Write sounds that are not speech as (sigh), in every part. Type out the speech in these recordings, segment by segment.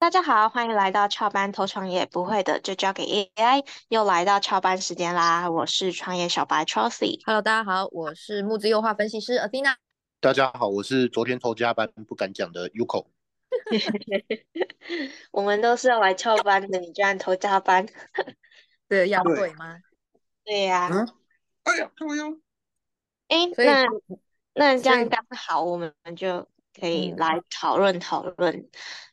大家好，欢迎来到翘班偷创业，不会的就交给 AI。又来到翘班时间啦，我是创业小白 Chelsea。Hello，大家好，我是木子优化分析师 Athena。大家好，我是昨天偷加班不敢讲的 Yuko。(laughs) 我们都是要来翘班的，你居然偷加班，(laughs) 对，要对吗？对呀。嗯。哎呀，干嘛呀？哎，那那这样刚好，我们就。可以来讨论讨论，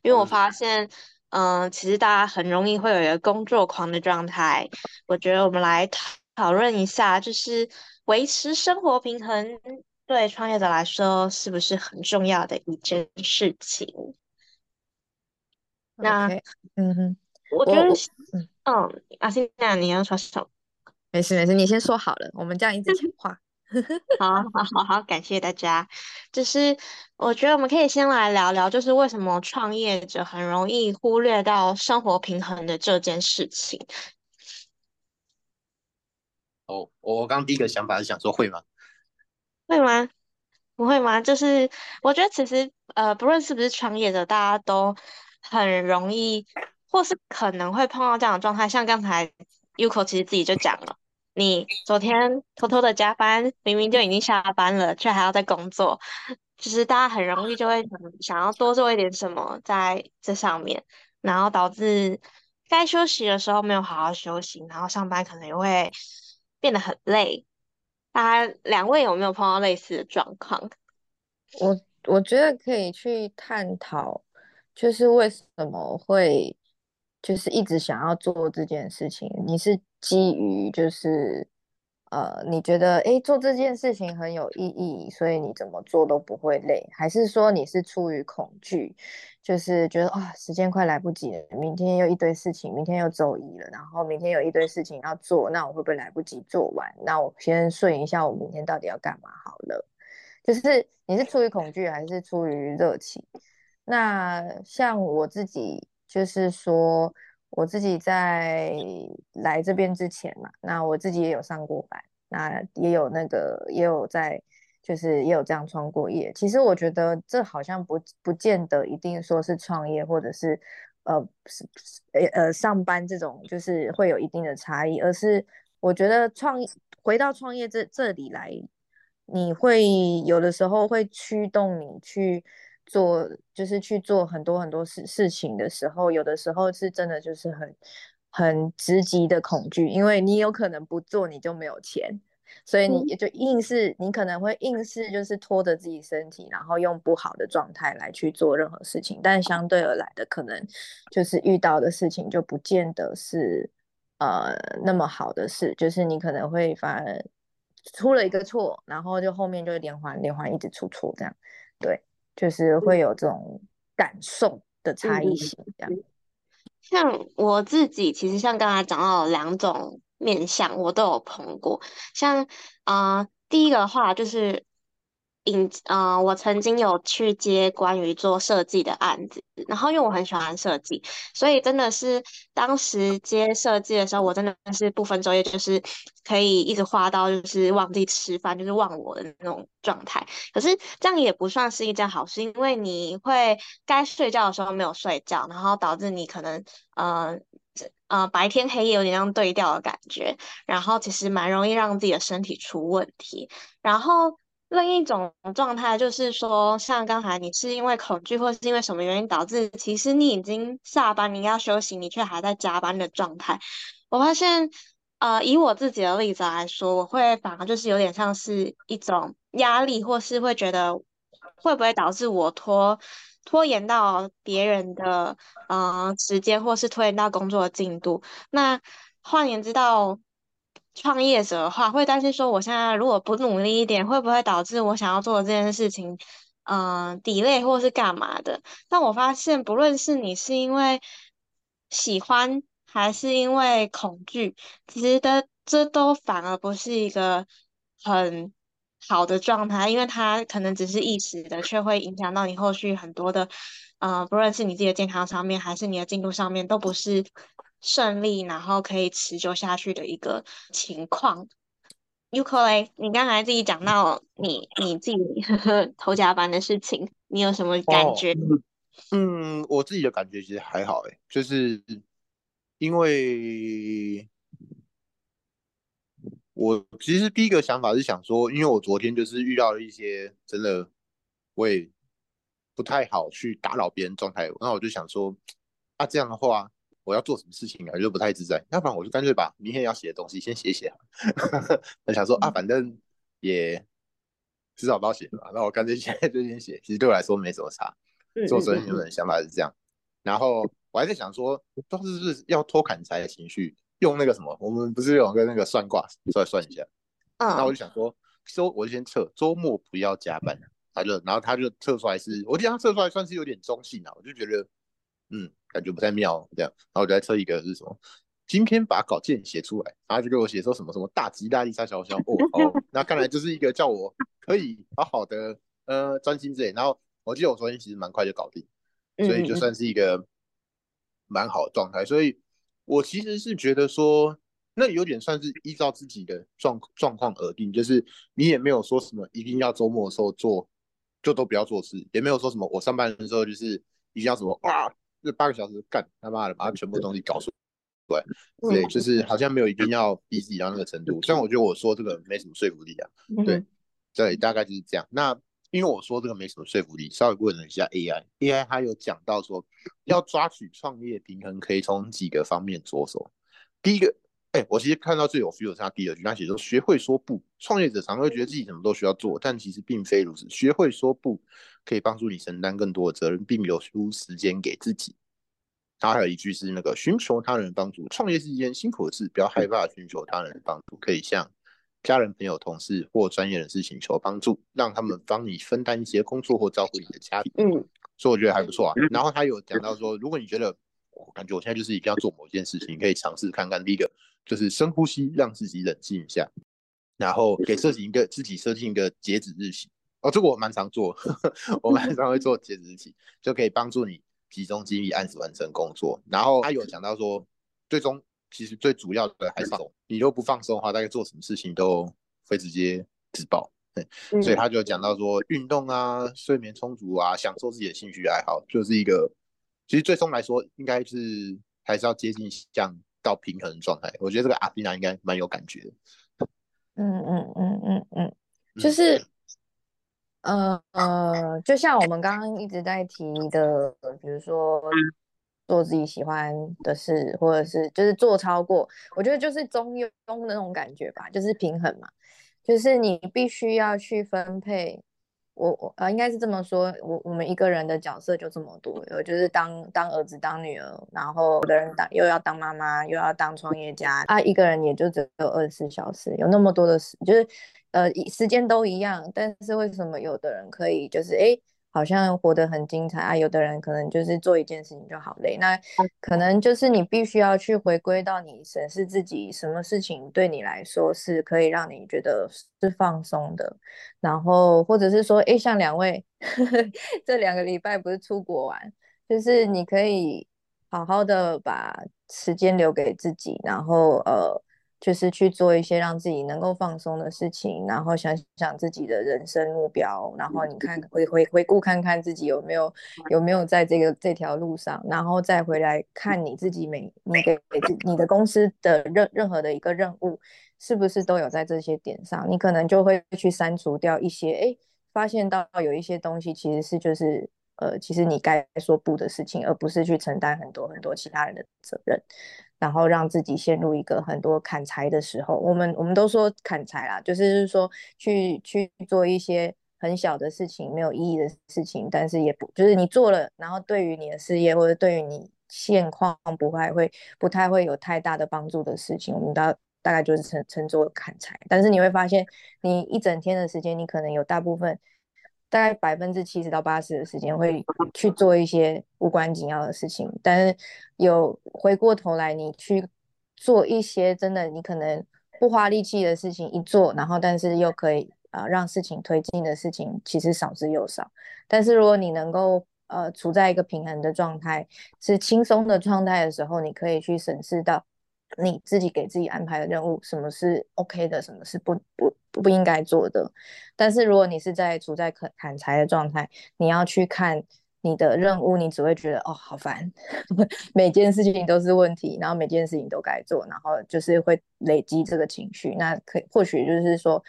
因为我发现，嗯，其实大家很容易会有一个工作狂的状态。我觉得我们来讨讨论一下，就是维持生活平衡对创业者来说是不是很重要的一件事情？那，嗯哼，我觉得，嗯，阿信，那你要说什么？没事没事，你先说好了，我们这样一直 (laughs) 讲话。(laughs) 好好好好，感谢大家。就是我觉得我们可以先来聊聊，就是为什么创业者很容易忽略到生活平衡的这件事情。哦，我刚第一个想法是想说会吗？会吗？不会吗？就是我觉得其实呃，不论是不是创业者，大家都很容易，或是可能会碰到这样的状态。像刚才 Uko 其实自己就讲了。你昨天偷偷的加班，明明就已经下班了，却还要在工作，其实大家很容易就会想要多做一点什么在这上面，然后导致该休息的时候没有好好休息，然后上班可能也会变得很累。大家两位有没有碰到类似的状况？我我觉得可以去探讨，就是为什么会。就是一直想要做这件事情，你是基于就是呃，你觉得哎做这件事情很有意义，所以你怎么做都不会累，还是说你是出于恐惧，就是觉得啊时间快来不及了，明天又一堆事情，明天又周一了，然后明天有一堆事情要做，那我会不会来不及做完？那我先顺一下，我明天到底要干嘛好了？就是你是出于恐惧还是出于热情？那像我自己。就是说，我自己在来这边之前嘛，那我自己也有上过班，那也有那个也有在，就是也有这样创过业。其实我觉得这好像不不见得一定说是创业，或者是呃是呃呃上班这种，就是会有一定的差异，而是我觉得创回到创业这这里来，你会有的时候会驱动你去。做就是去做很多很多事事情的时候，有的时候是真的就是很很直击的恐惧，因为你有可能不做你就没有钱，所以你也就硬是你可能会硬是就是拖着自己身体，然后用不好的状态来去做任何事情，但相对而来的可能就是遇到的事情就不见得是呃那么好的事，就是你可能会反而出了一个错，然后就后面就连环连环一直出错这样，对。就是会有这种感受的差异性，这样。像我自己，其实像刚才讲到两种面相，我都有碰过。像啊，第一个话就是。嗯，我曾经有去接关于做设计的案子，然后因为我很喜欢设计，所以真的是当时接设计的时候，我真的是不分昼夜，就是可以一直画到就是忘记吃饭，就是忘我的那种状态。可是这样也不算是一件好事，因为你会该睡觉的时候没有睡觉，然后导致你可能呃呃白天黑夜有点像对调的感觉，然后其实蛮容易让自己的身体出问题，然后。另一种状态就是说，像刚才你是因为恐惧，或是因为什么原因导致，其实你已经下班，你要休息，你却还在加班的状态。我发现，呃，以我自己的例子来说，我会反而就是有点像是一种压力，或是会觉得会不会导致我拖拖延到别人的呃时间，或是拖延到工作的进度。那换言之，到创业者的话，会担心说，我现在如果不努力一点，会不会导致我想要做的这件事情，嗯，delay 或是干嘛的？但我发现，不论是你是因为喜欢，还是因为恐惧，其实的这都反而不是一个很好的状态，因为它可能只是一时的，却会影响到你后续很多的，呃，不论是你自己的健康上面，还是你的进度上面，都不是。顺利，然后可以持久下去的一个情况。u k o 你刚才自己讲到你你自己 (laughs) 偷加班的事情，你有什么感觉？嗯，我自己的感觉其实还好，哎，就是因为我其实第一个想法是想说，因为我昨天就是遇到了一些真的我也不太好去打扰别人状态，那我就想说，啊这样的话我要做什么事情啊就不太自在，要不然我就干脆把明天要写的东西先写写，(laughs) 我想说啊反正也迟早都要写嘛，那我干脆现在就先写，其实对我来说没什么差。做生意有的想法是这样，然后我还在想说，都是是要拖砍柴的情绪，用那个什么，我们不是有个那个算卦出来算一下，嗯，那我就想说，周我就先测周末不要加班，他就然后他就测出来是，我记得他测出来算是有点中性啊，我就觉得嗯感觉不太妙这样，然后我就在测一个是什么，今天把稿件写出来，然后就给我写说什么什么大吉大利大小小哦 (laughs) 哦，那看来就是一个叫我可以好好的呃专心之类，然后。我记得我昨天其实蛮快就搞定，所以就算是一个蛮好的状态。所以我其实是觉得说，那有点算是依照自己的状状况而定，就是你也没有说什么一定要周末的时候做，就都不要做事，也没有说什么我上班的时候就是一定要什么哇，这八个小时干他妈的把他全部东西搞出来，对，就是好像没有一定要逼自己到那个程度。虽然我觉得我说这个没什么说服力啊，对，对，大概就是这样。那。因为我说这个没什么说服力，稍微问了一下 AI，AI 它有讲到说，要抓取创业平衡，可以从几个方面着手。第一个，哎，我其实看到最有 feel 是他第二句，他写说学会说不。创业者常会觉得自己什么都需要做，但其实并非如此。学会说不，可以帮助你承担更多的责任，并留出时间给自己。他还有一句是那个寻求他人帮助，创业是一件辛苦的事，不要害怕寻求他人的帮助，可以向。家人、朋友、同事或专业人士请求帮助，让他们帮你分担一些工作或照顾你的家庭。嗯，所以我觉得还不错啊。然后他有讲到说，如果你觉得我感觉我现在就是一定要做某件事情，你可以尝试看看。第一个就是深呼吸，让自己冷静一下，然后给自己一个自己设定一个截止日期。哦，这个我蛮常做，(laughs) 我蛮常会做截止日期，就可以帮助你集中精力按时完成工作。然后他有讲到说，最终。其实最主要的还是放松，你如果不放松的话，大概做什么事情都会直接自爆。对，所以他就讲到说，运动啊，睡眠充足啊，享受自己的兴趣爱好，就是一个，其实最终来说，应该是还是要接近像到平衡的状态。我觉得这个阿比娜应该蛮有感觉的。嗯嗯嗯嗯嗯，就是，呃呃，就像我们刚刚一直在提的，比如说。做自己喜欢的事，或者是就是做超过，我觉得就是中庸的那种感觉吧，就是平衡嘛，就是你必须要去分配。我我呃应该是这么说，我我们一个人的角色就这么多，有就是当当儿子当女儿，然后有的人当又要当妈妈，又要当创业家啊，一个人也就只有二十四小时，有那么多的时，就是呃时间都一样，但是为什么有的人可以就是哎？好像活得很精彩啊！有的人可能就是做一件事情就好累，那可能就是你必须要去回归到你审视自己，什么事情对你来说是可以让你觉得是放松的，然后或者是说，哎，像两位 (laughs) 这两个礼拜不是出国玩，就是你可以好好的把时间留给自己，然后呃。就是去做一些让自己能够放松的事情，然后想想自己的人生目标，然后你看回回回顾看看自己有没有有没有在这个这条路上，然后再回来看你自己每你给你的公司的任任何的一个任务，是不是都有在这些点上？你可能就会去删除掉一些，哎，发现到有一些东西其实是就是呃，其实你该说不的事情，而不是去承担很多很多其他人的责任。然后让自己陷入一个很多砍柴的时候，我们我们都说砍柴啦，就是说去去做一些很小的事情，没有意义的事情，但是也不就是你做了，然后对于你的事业或者对于你现况不太会不太会有太大的帮助的事情，我们大大概就是称称作砍柴。但是你会发现，你一整天的时间，你可能有大部分。大概百分之七十到八十的时间会去做一些无关紧要的事情，但是有回过头来，你去做一些真的你可能不花力气的事情，一做，然后但是又可以啊让事情推进的事情，其实少之又少。但是如果你能够呃处在一个平衡的状态，是轻松的状态的时候，你可以去审视到。你自己给自己安排的任务，什么是 OK 的，什么是不不不应该做的。但是如果你是在处在砍砍柴的状态，你要去看你的任务，你只会觉得哦好烦，(laughs) 每件事情都是问题，然后每件事情都该做，然后就是会累积这个情绪。那可或许就是说，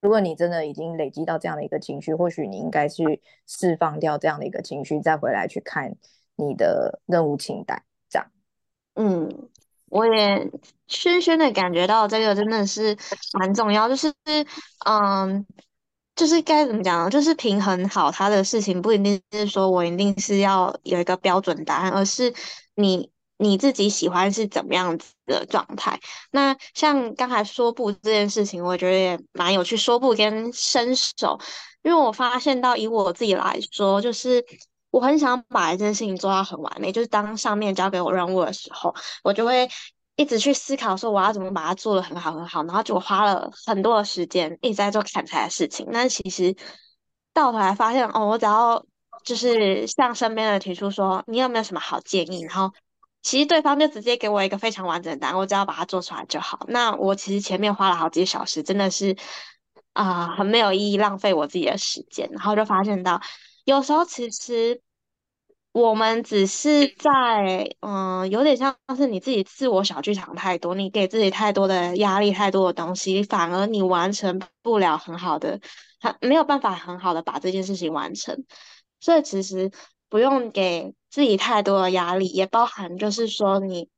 如果你真的已经累积到这样的一个情绪，或许你应该去释放掉这样的一个情绪，再回来去看你的任务清单。这样，嗯，我也深深的感觉到这个真的是蛮重要，就是嗯。就是该怎么讲，就是平衡好他的事情，不一定是说我一定是要有一个标准答案，而是你你自己喜欢是怎么样子的状态。那像刚才说不这件事情，我觉得也蛮有趣。说不跟伸手，因为我发现到以我自己来说，就是我很想把一件事情做到很完美，就是当上面交给我任务的时候，我就会。一直去思考说我要怎么把它做得很好很好，然后就花了很多的时间一直在做砍柴的事情。但其实到头来发现，哦，我只要就是向身边的提出说你有没有什么好建议，然后其实对方就直接给我一个非常完整的答案，我只要把它做出来就好。那我其实前面花了好几小时，真的是啊很没有意义，浪费我自己的时间。然后就发现到有时候其实。我们只是在，嗯，有点像是你自己自我小剧场太多，你给自己太多的压力，太多的东西，反而你完成不了很好的，很没有办法很好的把这件事情完成。所以其实不用给自己太多的压力，也包含就是说你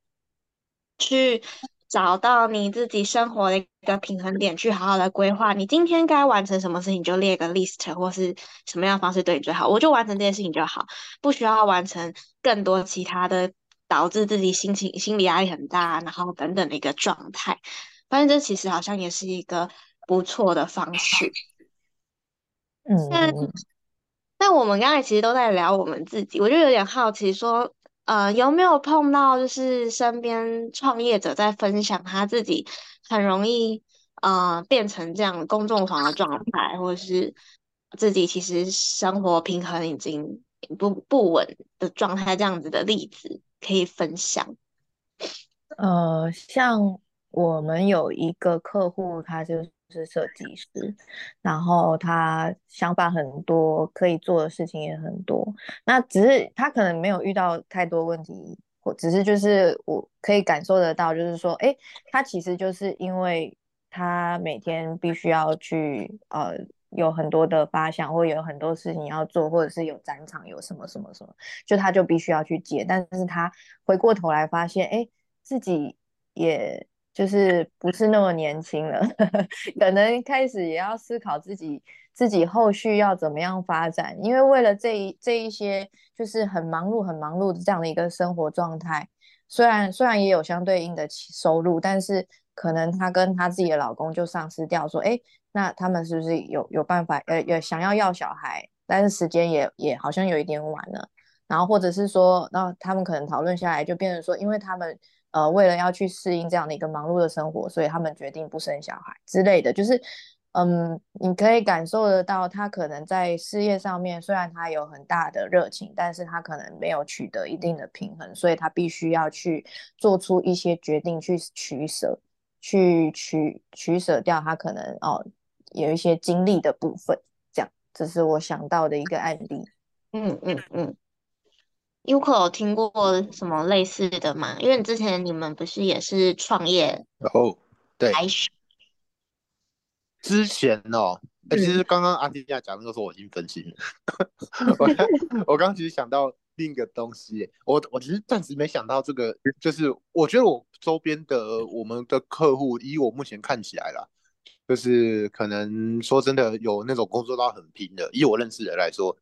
去。找到你自己生活的一个平衡点，去好好的规划。你今天该完成什么事情，就列个 list，或是什么样的方式对你最好，我就完成这件事情就好，不需要完成更多其他的，导致自己心情心理压力很大，然后等等的一个状态。发现这其实好像也是一个不错的方式。嗯，那那我们刚才其实都在聊我们自己，我就有点好奇说。呃，有没有碰到就是身边创业者在分享他自己很容易呃变成这样公众房的状态，或者是自己其实生活平衡已经不不稳的状态这样子的例子可以分享？呃，像我们有一个客户，他就。是设计师，然后他想法很多，可以做的事情也很多。那只是他可能没有遇到太多问题，或只是就是我可以感受得到，就是说，哎，他其实就是因为他每天必须要去呃有很多的发想，或有很多事情要做，或者是有展场有什么什么什么，就他就必须要去接。但是他回过头来发现，哎，自己也。就是不是那么年轻了，(laughs) 可能开始也要思考自己自己后续要怎么样发展，因为为了这一这一些就是很忙碌很忙碌的这样的一个生活状态，虽然虽然也有相对应的收入，但是可能她跟她自己的老公就丧失掉，说哎，那他们是不是有有办法呃也想要要小孩，但是时间也也好像有一点晚了，然后或者是说，然后他们可能讨论下来就变成说，因为他们。呃，为了要去适应这样的一个忙碌的生活，所以他们决定不生小孩之类的。就是，嗯，你可以感受得到，他可能在事业上面，虽然他有很大的热情，但是他可能没有取得一定的平衡，所以他必须要去做出一些决定，去取舍，去取取舍掉他可能哦有一些精力的部分。这样，这是我想到的一个案例。嗯嗯嗯。U 可有听过什么类似的吗？因为之前你们不是也是创业然后？对，开始之前哦，哎，其实刚刚阿迪亚讲那个时候我已经分心了。(laughs) 我 (laughs) 我刚其实想到另一个东西，我我其实暂时没想到这个，就是我觉得我周边的我们的客户，以我目前看起来啦，就是可能说真的有那种工作到很拼的，以我认识的来说，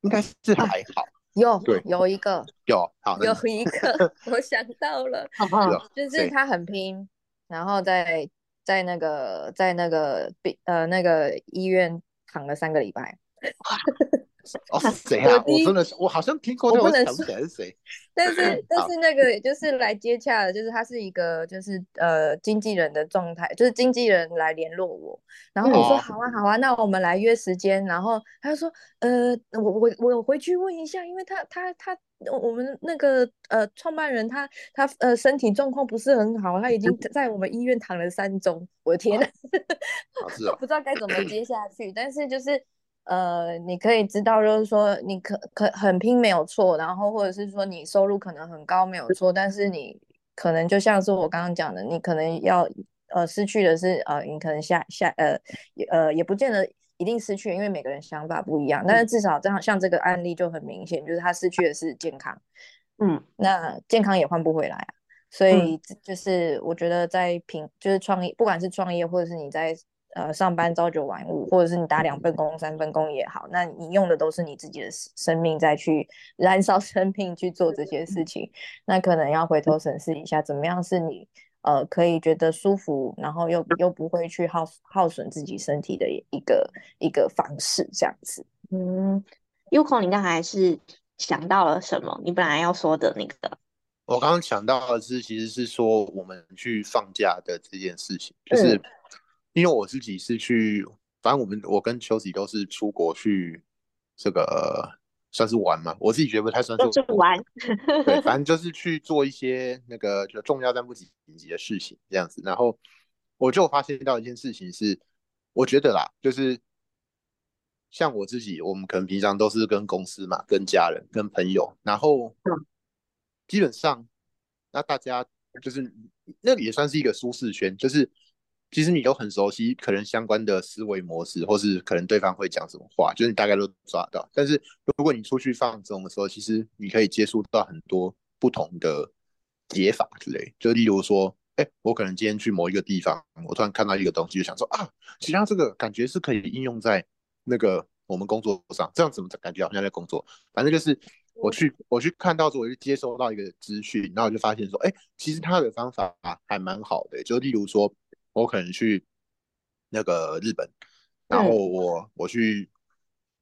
应该是还好。有有一个有好有一个 (laughs) 我想到了，(laughs) 就是他很拼，然后在在那个在那个病呃那个医院躺了三个礼拜。(laughs) 哦，谁啊？我真的是，我好像听过，我不能说是谁。但是 (laughs) 但是那个就是来接洽的，就是他是一个就是呃经纪人的状态，就是经纪人来联络我，然后我说好啊好啊，那我们来约时间。然后他就说呃我我我回去问一下，因为他他他我们那个呃创办人他他呃身体状况不是很好，他已经 (laughs) 在我们医院躺了三周。我的天呐，(laughs) 不知道该怎么接下去，但是就是。呃，你可以知道，就是说你可可很拼没有错，然后或者是说你收入可能很高没有错，但是你可能就像是我刚刚讲的，你可能要呃失去的是呃，你可能下下呃呃也不见得一定失去，因为每个人想法不一样，但是至少这样像这个案例就很明显，就是他失去的是健康，嗯，那健康也换不回来啊，所以就是我觉得在平就是创业，不管是创业或者是你在。呃，上班朝九晚五，或者是你打两份工、三份工也好，那你用的都是你自己的生命再去 (laughs) 燃烧生命去做这些事情，那可能要回头审视一下，怎么样是你呃可以觉得舒服，然后又又不会去耗耗损自己身体的一个一个方式，这样子。嗯，Uko，你刚才是想到了什么？你本来要说的那个，我刚刚想到的是，其实是说我们去放假的这件事情，就是。因为我自己是去，反正我们我跟秋喜都是出国去，这个算是玩嘛。我自己觉得不太算是玩，对，反正 (laughs) 就是去做一些那个就重要但不紧急的事情这样子。然后我就发现到一件事情是，我觉得啦，就是像我自己，我们可能平常都是跟公司嘛、跟家人、跟朋友，然后基本上那大家就是那里也算是一个舒适圈，就是。其实你都很熟悉，可能相关的思维模式，或是可能对方会讲什么话，就是你大概都抓到。但是如果你出去放松的时候，其实你可以接触到很多不同的解法之类。就例如说，哎，我可能今天去某一个地方，我突然看到一个东西，就想说啊，其实这个感觉是可以应用在那个我们工作上，这样怎么感觉好像在工作？反正就是我去我去看到之后，我就接收到一个资讯，然后我就发现说，哎，其实他的方法还蛮好的。就例如说。我可能去那个日本，然后我我去，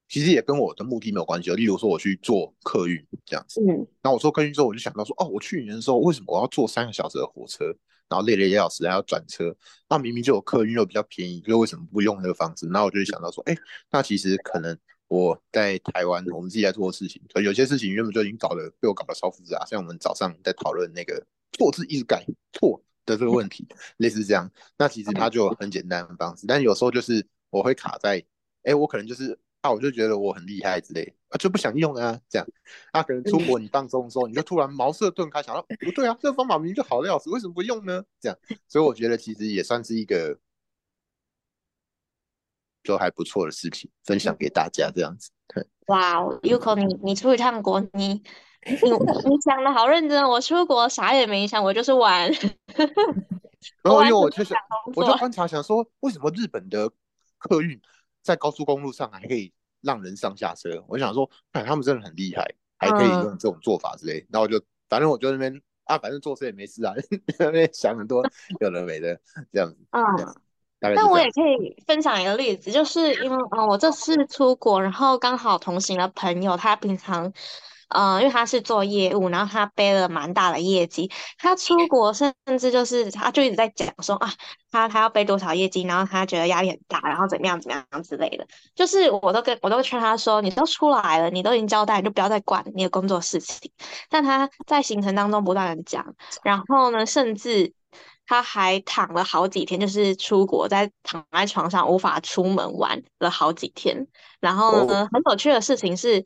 其实也跟我的目的没有关系。例如说我去做客运这样子，嗯，那我做客运之后，我就想到说，哦，我去年的时候为什么我要坐三个小时的火车，然后累了一小时还要转车？那明明就有客运又比较便宜，就为什么不用那个方式？那我就想到说，哎，那其实可能我在台湾，我们自己在做的事情，可有些事情原本就已经搞得被我搞得超复杂，像我们早上在讨论那个错字一直改错。的这个问题类似这样，那其实它就很简单的方式，但有时候就是我会卡在，哎，我可能就是啊，我就觉得我很厉害之类啊，就不想用啊，这样，啊，可能出国你放松的时候，你就突然茅塞顿开，想到不对啊，这个方法明明就好的要死，为什么不用呢？这样，所以我觉得其实也算是一个就还不错的事情，分享给大家这样子。哇，Uko，你你出一趟国，你。(laughs) 你你讲的好认真，我出国啥也没想，我就是玩。(laughs) 然后因为我就想，我就观察想说，为什么日本的客运在高速公路上还可以让人上下车？我想说，哎，他们真的很厉害，还可以用这种做法之类。然后我就，反正我就那边啊，反正做事也没事啊，(laughs) 那边想很多有的没的这样子。嗯，但我也可以分享一个例子，就是因为嗯，我这次出国，然后刚好同行的朋友，他平常。嗯，因为他是做业务，然后他背了蛮大的业绩。他出国甚至就是，他就一直在讲说啊，他他要背多少业绩，然后他觉得压力很大，然后怎么样怎么样之类的。就是我都跟我都劝他说，你都出来了，你都已经交代，你就不要再管你的工作事情。但他在行程当中不断的讲，然后呢，甚至他还躺了好几天，就是出国在躺在床上无法出门玩了好几天。然后呢，很有趣的事情是。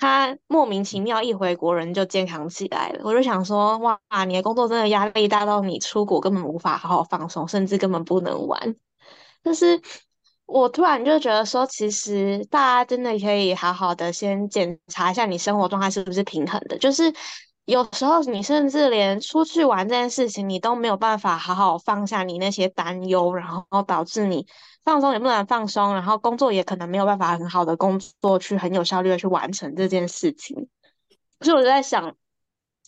他莫名其妙一回国人就健康起来了，我就想说，哇，你的工作真的压力大到你出国根本无法好好放松，甚至根本不能玩。但是我突然就觉得说，其实大家真的可以好好的先检查一下你生活状态是不是平衡的，就是有时候你甚至连出去玩这件事情，你都没有办法好好放下你那些担忧，然后导致你。放松也不能放松，然后工作也可能没有办法很好的工作去很有效率的去完成这件事情。所以我就在想，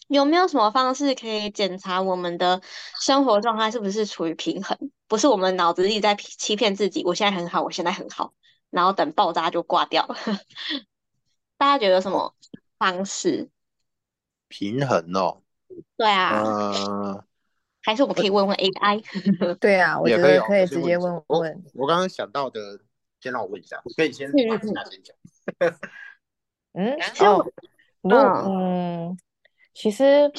有没有什么方式可以检查我们的生活状态是不是处于平衡？不是我们脑子里在欺骗自己，我现在很好，我现在很好，然后等爆炸就挂掉了。(laughs) 大家觉得什么方式？平衡哦。对啊。还是我们可以问问 AI？(laughs) 对啊，我觉得可以直接问问。我刚刚想到的，先让我问一下，可以先先讲。嗯，哦，嗯，其实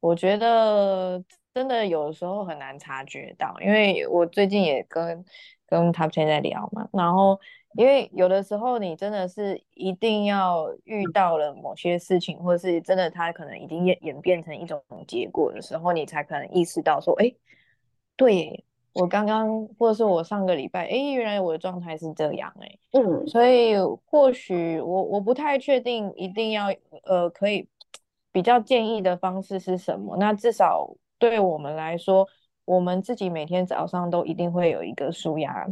我觉得真的有时候很难察觉到，因为我最近也跟跟 Top Ten 在聊嘛，然后因为有的时候你真的是一定要遇到了某些事情，或者是真的它可能已经演演变成一种结果的时候，你才可能意识到说，哎，对我刚刚或者是我上个礼拜，哎，原来我的状态是这样，哎，嗯，所以或许我我不太确定一定要呃可以比较建议的方式是什么，那至少对我们来说。我们自己每天早上都一定会有一个舒压，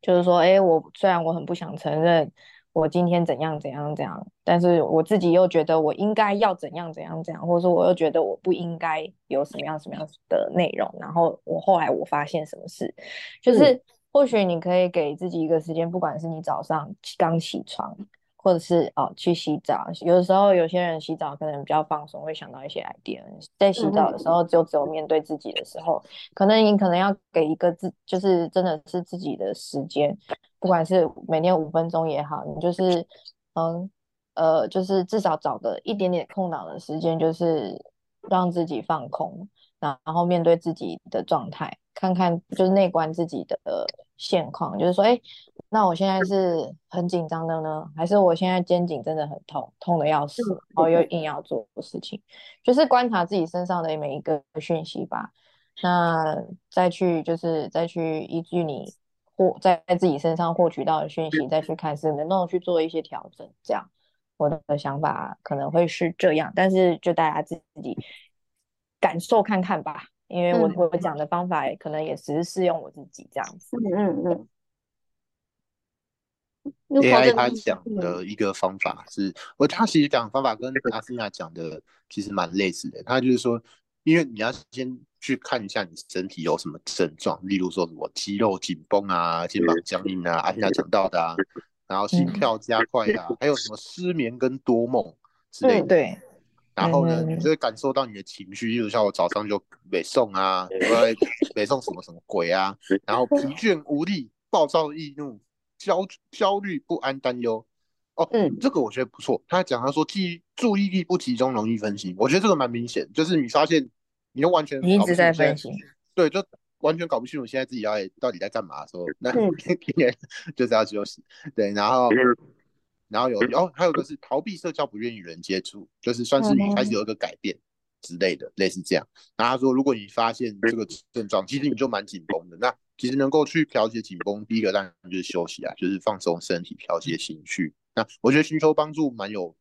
就是说，哎，我虽然我很不想承认我今天怎样怎样怎样，但是我自己又觉得我应该要怎样怎样怎样，或者说我又觉得我不应该有什么样什么样的内容。然后我后来我发现什么事，就是或许你可以给自己一个时间，不管是你早上刚起床。或者是哦，去洗澡。有的时候，有些人洗澡可能比较放松，会想到一些 idea。在洗澡的时候，就只有面对自己的时候，可能你可能要给一个自，就是真的是自己的时间，不管是每天五分钟也好，你就是嗯呃，就是至少找个一点点空档的时间，就是让自己放空，然后面对自己的状态，看看就是内观自己的现况，就是说，哎。那我现在是很紧张的呢，还是我现在肩颈真的很痛，痛的要死，然后又硬要做事情，就是观察自己身上的每一个讯息吧。那再去就是再去依据你获在自己身上获取到的讯息，再去看是能不能去做一些调整。这样我的想法可能会是这样，但是就大家自己感受看看吧，因为我我讲的方法可能也只是适用我自己这样子。嗯嗯嗯。AI 他讲的一个方法是，我他其实讲方法跟阿斯娜讲的其实蛮类似的。他就是说，因为你要先去看一下你身体有什么症状，例如说什么肌肉紧绷啊、肩膀僵硬啊，阿斯娜讲到的啊，然后心跳加快啊，还有什么失眠跟多梦之类的。对。然后呢，你就会感受到你的情绪，例如像我早上就北宋啊，北宋什么什么鬼啊，然后疲倦无力、暴躁易怒。焦焦虑不安担忧哦，嗯，这个我觉得不错。他讲他说记注意力不集中，容易分心。我觉得这个蛮明显，就是你发现你又完全你一直在分心，对，就完全搞不清楚现在自己要到底在干嘛的时候，那今天就是要休息。对，然后然后有然后还有个是逃避社交，不愿与人接触，就是算是你开始有一个改变之类的，类似这样。然后他说，如果你发现这个症状，其实你就蛮紧绷的，那。其实能够去调节紧绷，第一个当然就是休息啊，就是放松身体，调节情绪。那我觉得寻求帮助蛮有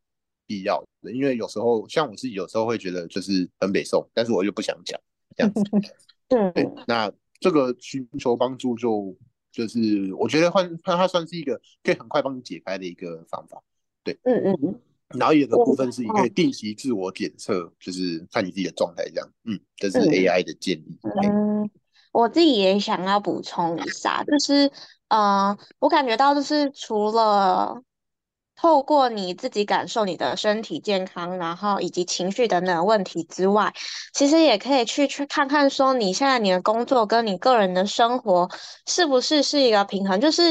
必要的，因为有时候像我自己，有时候会觉得就是很北宋，但是我又不想讲这样子。(laughs) 对，那这个寻求帮助就就是我觉得换它它算是一个可以很快帮你解开的一个方法。对，嗯嗯嗯。然后有个部分是你可以定期自我检测，就是看你自己的状态这样。嗯，这是 AI 的建议。嗯。我自己也想要补充一下，就是，嗯，我感觉到就是除了透过你自己感受你的身体健康，然后以及情绪等等问题之外，其实也可以去去看看说你现在你的工作跟你个人的生活是不是是一个平衡，就是，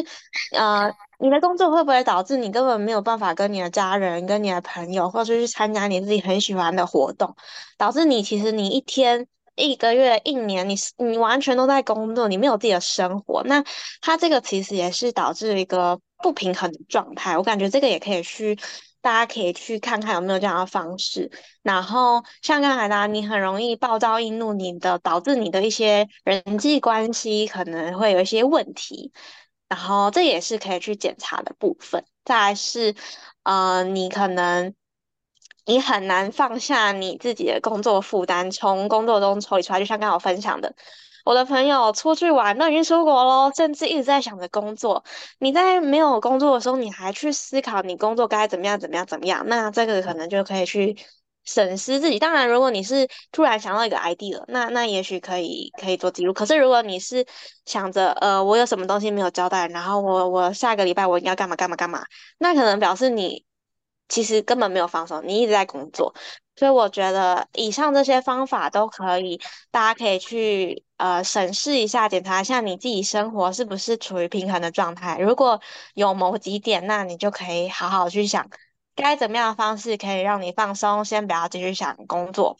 呃，你的工作会不会导致你根本没有办法跟你的家人、跟你的朋友，或者去参加你自己很喜欢的活动，导致你其实你一天。一个月、一年，你你完全都在工作，你没有自己的生活，那它这个其实也是导致一个不平衡的状态。我感觉这个也可以去，大家可以去看看有没有这样的方式。然后像刚才的，你很容易暴躁易怒，你的导致你的一些人际关系可能会有一些问题，然后这也是可以去检查的部分。再是，呃，你可能。你很难放下你自己的工作负担，从工作中抽离出来。就像刚我分享的，我的朋友出去玩都已经出国喽，甚至一直在想着工作。你在没有工作的时候，你还去思考你工作该怎么样、怎么样、怎么样？那这个可能就可以去审视自己。当然，如果你是突然想到一个 idea，那那也许可以可以做记录。可是如果你是想着，呃，我有什么东西没有交代，然后我我下个礼拜我应该干嘛干嘛干嘛，那可能表示你。其实根本没有放松，你一直在工作，所以我觉得以上这些方法都可以，大家可以去呃审视一下，检查一下你自己生活是不是处于平衡的状态。如果有某几点，那你就可以好好去想，该怎么样的方式可以让你放松，先不要继续想工作。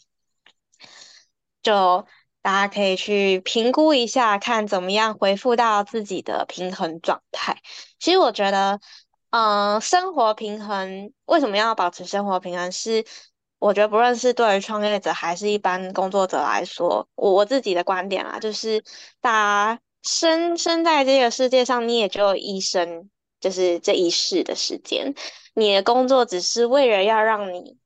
就大家可以去评估一下，看怎么样恢复到自己的平衡状态。其实我觉得，嗯，生活平衡为什么要保持生活平衡？是我觉得不论是对于创业者还是一般工作者来说，我我自己的观点啊，就是大家生生在这个世界上，你也就一生，就是这一世的时间，你的工作只是为了要让你。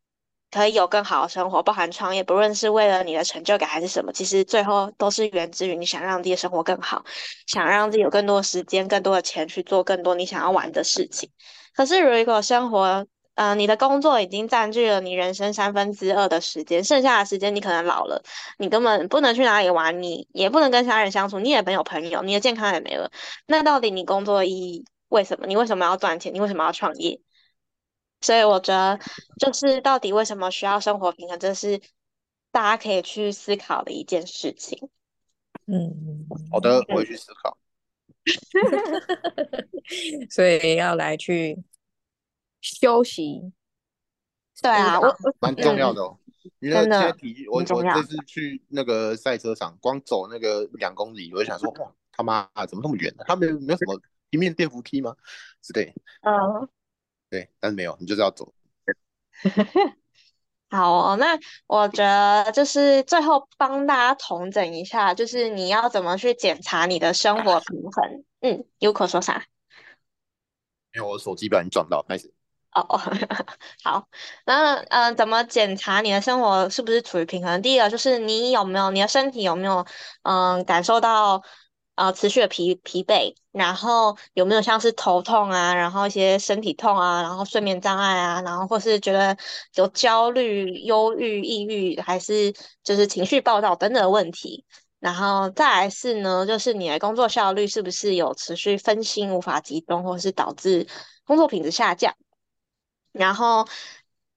可以有更好的生活，包含创业，不论是为了你的成就感还是什么，其实最后都是源自于你想让自己的生活更好，想让自己有更多时间、更多的钱去做更多你想要玩的事情。可是如果生活，呃，你的工作已经占据了你人生三分之二的时间，剩下的时间你可能老了，你根本不能去哪里玩，你也不能跟其他人相处，你也没有朋友，你的健康也没了。那到底你工作的意义为什么？你为什么要赚钱？你为什么要创业？所以我觉得，就是到底为什么需要生活平衡，这是大家可以去思考的一件事情。嗯，好的，我也去思考。(laughs) 所以要来去休息。对啊，我蛮重要的哦。你的我我这次去那个赛车场，光走那个两公里，我就想说，哇，他妈怎么那么远呢？他们没有什么平面电扶梯吗？之类。嗯。对，但是没有，你就是要走。(laughs) 好，那我觉得就是最后帮大家统整一下，就是你要怎么去检查你的生活平衡。嗯，有可说啥？因为我手机被人撞到，开始。哦哦，(laughs) 好，那嗯，怎么检查你的生活是不是处于平衡？第一个就是你有没有你的身体有没有嗯感受到。呃，持续的疲疲惫，然后有没有像是头痛啊，然后一些身体痛啊，然后睡眠障碍啊，然后或是觉得有焦虑、忧郁、抑郁，还是就是情绪暴躁等等的问题，然后再来是呢，就是你的工作效率是不是有持续分心、无法集中，或是导致工作品质下降，然后。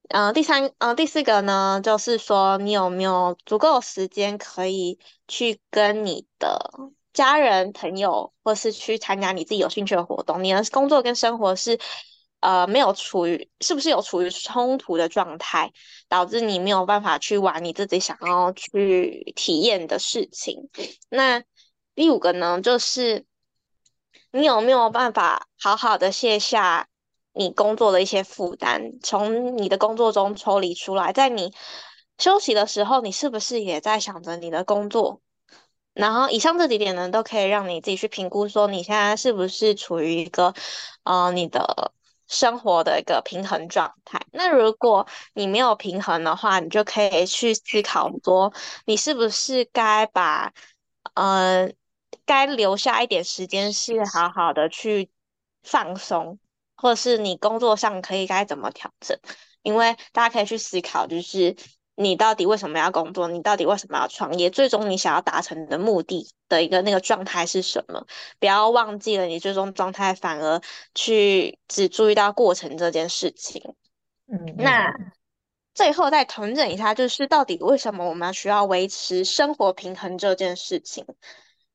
嗯，第三，嗯，第四个呢，就是说你有没有足够时间可以去跟你的家人、朋友，或是去参加你自己有兴趣的活动？你的工作跟生活是，呃，没有处于，是不是有处于冲突的状态，导致你没有办法去玩你自己想要去体验的事情？那第五个呢，就是你有没有办法好好的卸下？你工作的一些负担，从你的工作中抽离出来，在你休息的时候，你是不是也在想着你的工作？然后以上这几点呢，都可以让你自己去评估，说你现在是不是处于一个呃你的生活的一个平衡状态。那如果你没有平衡的话，你就可以去思考说，你是不是该把呃该留下一点时间，是好好的去放松。或是你工作上可以该怎么调整？因为大家可以去思考，就是你到底为什么要工作？你到底为什么要创业？最终你想要达成的目的的一个那个状态是什么？不要忘记了你最终状态，反而去只注意到过程这件事情。嗯，那最后再统整一下，就是到底为什么我们需要维持生活平衡这件事情？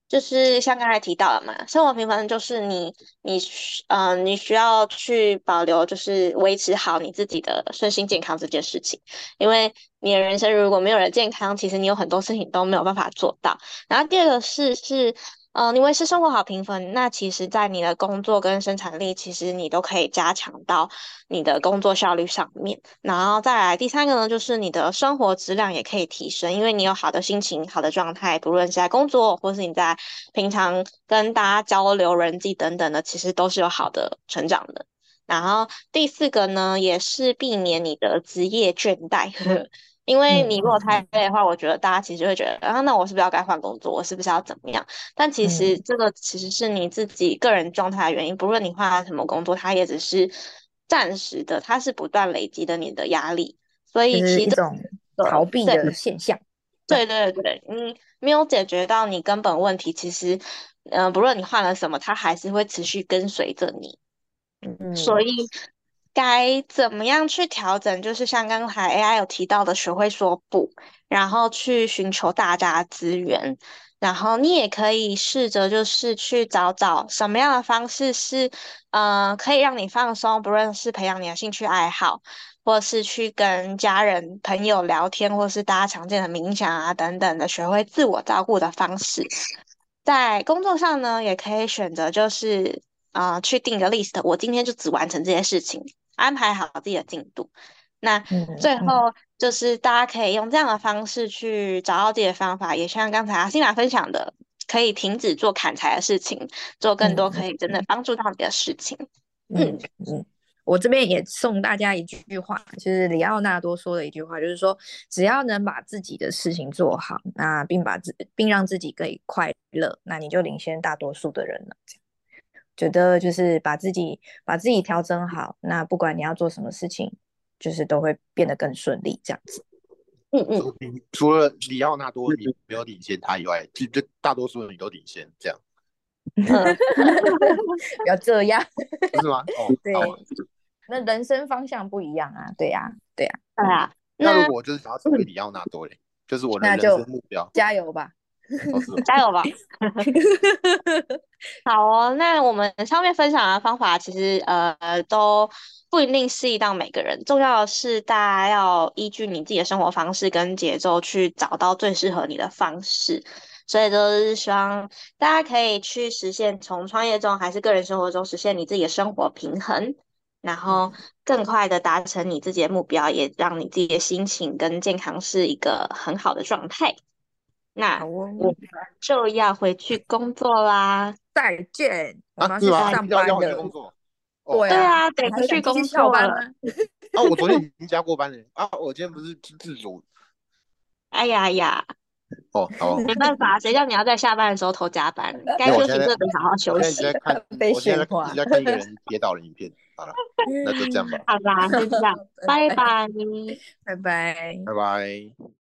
就是像刚才提到了嘛，生活平衡就是你你嗯，你需要去保留，就是维持好你自己的身心健康这件事情。因为你的人生如果没有了健康，其实你有很多事情都没有办法做到。然后第二个是是。呃，你维持生活好平衡，那其实，在你的工作跟生产力，其实你都可以加强到你的工作效率上面。然后再来第三个呢，就是你的生活质量也可以提升，因为你有好的心情、好的状态，不论是在工作或是你在平常跟大家交流、人际等等的，其实都是有好的成长的。然后第四个呢，也是避免你的职业倦怠。(laughs) 因为你如果太累的话，我觉得大家其实会觉得，啊，那我是不是要该换工作？我是不是要怎么样？但其实这个其实是你自己个人状态的原因。不论你换什么工作，它也只是暂时的，它是不断累积的你的压力。所以其一种逃避的现象。对对对，你没有解决到你根本问题，其实，嗯，不论你换了什么，它还是会持续跟随着你。嗯，所以。该怎么样去调整？就是像刚才 AI 有提到的，学会说不，然后去寻求大家资源，然后你也可以试着就是去找找什么样的方式是，呃，可以让你放松，不论是培养你的兴趣爱好，或是去跟家人朋友聊天，或是大家常见的冥想啊等等的，学会自我照顾的方式。在工作上呢，也可以选择就是啊、去定个 list，我今天就只完成这些事情，安排好自己的进度。那最后就是大家可以用这样的方式去找到自己的方法，也像刚才阿欣娜分享的，可以停止做砍柴的事情，做更多嗯可以真的帮助到你的事情。嗯嗯，我这边也送大家一句话，就是里奥纳多说的一句话，就是说，只要能把自己的事情做好，那并把自并让自己可以快乐，那你就领先大多数的人了。这样觉得就是把自己把自己调整好，那不管你要做什么事情，就是都会变得更顺利。这样子，嗯嗯，除了里奥纳多你没有领先他以外，就就大多数人你都领先，这样嗯 (laughs) 不要这样。不是吗？哦，对。(laughs) 那人生方向不一样啊，对呀、对呀、对啊。那那如果我就是想要成为里奥纳多嘞，就是我的人生目标。加油吧。(laughs) 加油吧！(laughs) 好哦，那我们上面分享的方法其实呃都不一定适宜到每个人，重要的是大家要依据你自己的生活方式跟节奏去找到最适合你的方式。所以都是希望大家可以去实现从创业中还是个人生活中实现你自己的生活平衡，然后更快的达成你自己的目标，也让你自己的心情跟健康是一个很好的状态。那我们就要回去工作啦。再见，我们啊，要去是吗？上班要要回去。工作。哦对对啊，得回去工作了。班吗？(laughs) 啊，我昨天已经加过班了啊，我今天不是自主哎呀呀，哦，好，没办法，谁叫你要在下班的时候偷加班？该休息就得好好休息我现在看，(laughs) 被我现在在看一个人跌倒的影片。好了，那就这样吧，(laughs) 好啦，就这样，拜拜。拜拜。拜拜。